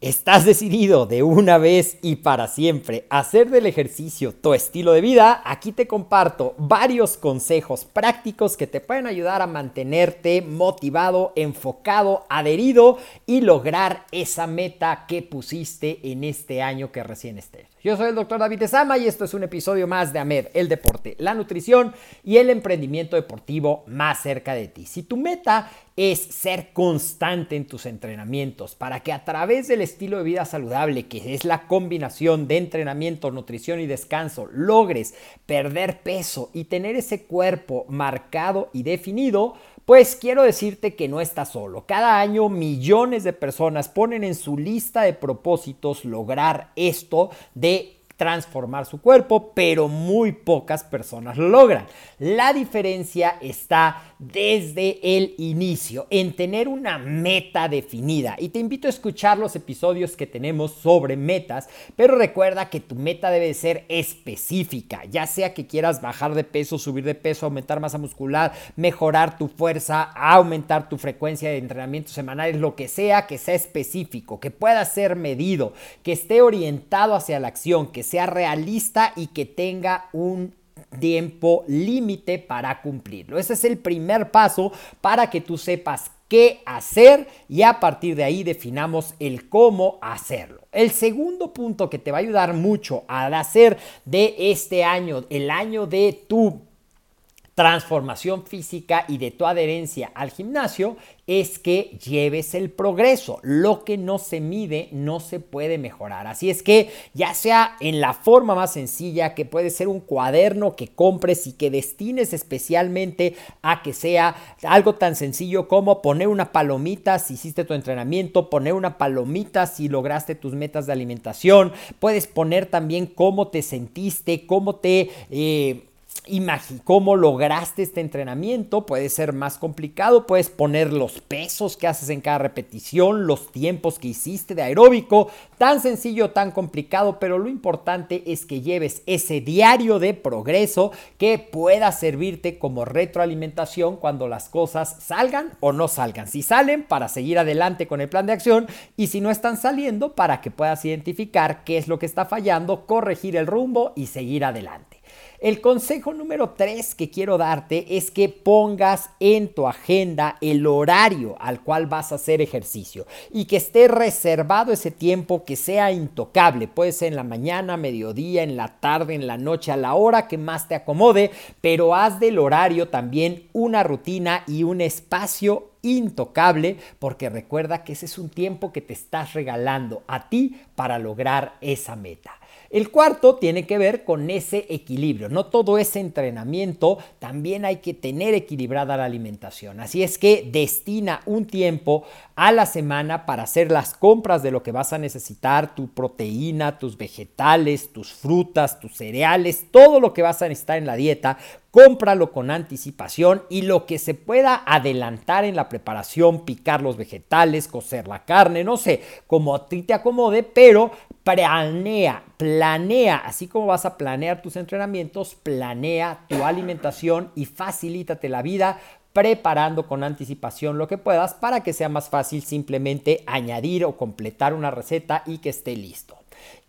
estás decidido de una vez y para siempre a hacer del ejercicio tu estilo de vida, aquí te comparto varios consejos prácticos que te pueden ayudar a mantenerte motivado, enfocado, adherido y lograr esa meta que pusiste en este año que recién estés. Yo soy el doctor David Esama y esto es un episodio más de AMED, el deporte, la nutrición y el emprendimiento deportivo más cerca de ti. Si tu meta es ser constante en tus entrenamientos para que a través del estilo de vida saludable, que es la combinación de entrenamiento, nutrición y descanso, logres perder peso y tener ese cuerpo marcado y definido, pues quiero decirte que no estás solo. Cada año millones de personas ponen en su lista de propósitos lograr esto de transformar su cuerpo, pero muy pocas personas lo logran. La diferencia está desde el inicio, en tener una meta definida. Y te invito a escuchar los episodios que tenemos sobre metas, pero recuerda que tu meta debe ser específica, ya sea que quieras bajar de peso, subir de peso, aumentar masa muscular, mejorar tu fuerza, aumentar tu frecuencia de entrenamientos semanales, lo que sea que sea específico, que pueda ser medido, que esté orientado hacia la acción, que sea realista y que tenga un tiempo límite para cumplirlo. Ese es el primer paso para que tú sepas qué hacer y a partir de ahí definamos el cómo hacerlo. El segundo punto que te va a ayudar mucho al hacer de este año, el año de tu transformación física y de tu adherencia al gimnasio es que lleves el progreso. Lo que no se mide no se puede mejorar. Así es que ya sea en la forma más sencilla, que puede ser un cuaderno que compres y que destines especialmente a que sea algo tan sencillo como poner una palomita si hiciste tu entrenamiento, poner una palomita si lograste tus metas de alimentación. Puedes poner también cómo te sentiste, cómo te... Eh, cómo lograste este entrenamiento. Puede ser más complicado, puedes poner los pesos que haces en cada repetición, los tiempos que hiciste de aeróbico, tan sencillo, tan complicado, pero lo importante es que lleves ese diario de progreso que pueda servirte como retroalimentación cuando las cosas salgan o no salgan. Si salen, para seguir adelante con el plan de acción y si no están saliendo, para que puedas identificar qué es lo que está fallando, corregir el rumbo y seguir adelante. El consejo número 3 que quiero darte es que pongas en tu agenda el horario al cual vas a hacer ejercicio y que esté reservado ese tiempo que sea intocable. Puede ser en la mañana, mediodía, en la tarde, en la noche, a la hora que más te acomode, pero haz del horario también una rutina y un espacio intocable porque recuerda que ese es un tiempo que te estás regalando a ti para lograr esa meta. El cuarto tiene que ver con ese equilibrio. No todo ese entrenamiento, también hay que tener equilibrada la alimentación. Así es que destina un tiempo a la semana para hacer las compras de lo que vas a necesitar, tu proteína, tus vegetales, tus frutas, tus cereales, todo lo que vas a necesitar en la dieta cómpralo con anticipación y lo que se pueda adelantar en la preparación, picar los vegetales, cocer la carne, no sé, como a ti te acomode, pero planea, planea, así como vas a planear tus entrenamientos, planea tu alimentación y facilítate la vida preparando con anticipación lo que puedas para que sea más fácil simplemente añadir o completar una receta y que esté listo.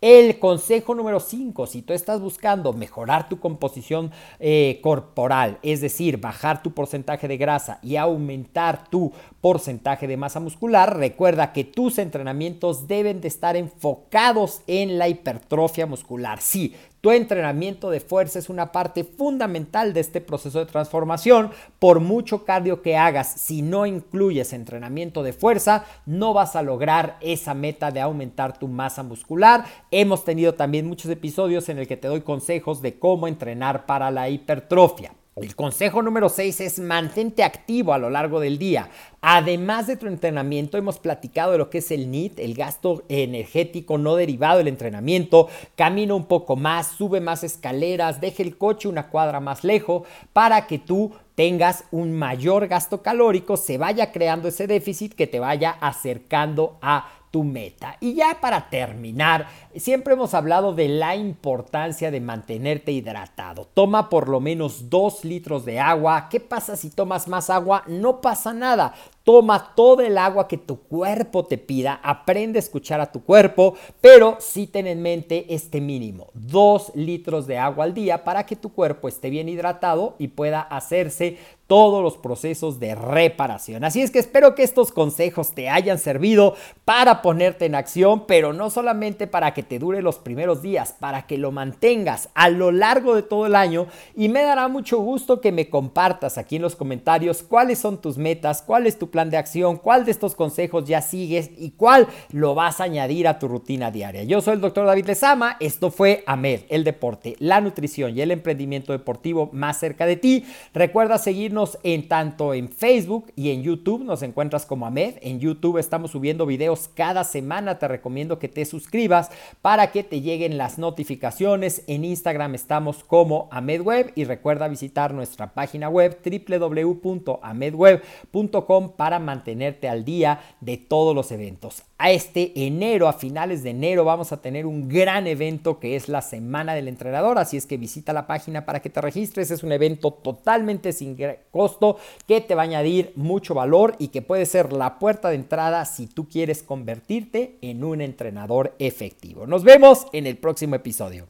El consejo número 5, si tú estás buscando mejorar tu composición eh, corporal, es decir, bajar tu porcentaje de grasa y aumentar tu porcentaje de masa muscular, recuerda que tus entrenamientos deben de estar enfocados en la hipertrofia muscular. Sí, tu entrenamiento de fuerza es una parte fundamental de este proceso de transformación. Por mucho cardio que hagas, si no incluyes entrenamiento de fuerza, no vas a lograr esa meta de aumentar tu masa muscular. Hemos tenido también muchos episodios en el que te doy consejos de cómo entrenar para la hipertrofia. El consejo número 6 es mantente activo a lo largo del día. Además de tu entrenamiento, hemos platicado de lo que es el NIT, el gasto energético no derivado del entrenamiento. Camina un poco más, sube más escaleras, deje el coche una cuadra más lejos para que tú tengas un mayor gasto calórico, se vaya creando ese déficit que te vaya acercando a tu meta. Y ya para terminar, siempre hemos hablado de la importancia de mantenerte hidratado. Toma por lo menos 2 litros de agua. ¿Qué pasa si tomas más agua? No pasa nada. Toma todo el agua que tu cuerpo te pida, aprende a escuchar a tu cuerpo, pero sí ten en mente este mínimo, 2 litros de agua al día para que tu cuerpo esté bien hidratado y pueda hacerse todos los procesos de reparación. Así es que espero que estos consejos te hayan servido para ponerte en acción, pero no solamente para que te dure los primeros días, para que lo mantengas a lo largo de todo el año y me dará mucho gusto que me compartas aquí en los comentarios cuáles son tus metas, cuál es tu plan de acción, cuál de estos consejos ya sigues y cuál lo vas a añadir a tu rutina diaria. Yo soy el doctor David Lezama, esto fue AMED, el deporte, la nutrición y el emprendimiento deportivo más cerca de ti. Recuerda seguirnos en tanto en Facebook y en YouTube, nos encuentras como Ahmed. En YouTube estamos subiendo videos cada semana, te recomiendo que te suscribas para que te lleguen las notificaciones. En Instagram estamos como AmedWeb y recuerda visitar nuestra página web www.amedweb.com para mantenerte al día de todos los eventos. A este enero, a finales de enero, vamos a tener un gran evento que es la Semana del Entrenador, así es que visita la página para que te registres. Es un evento totalmente sin costo que te va a añadir mucho valor y que puede ser la puerta de entrada si tú quieres convertirte en un entrenador efectivo. Nos vemos en el próximo episodio.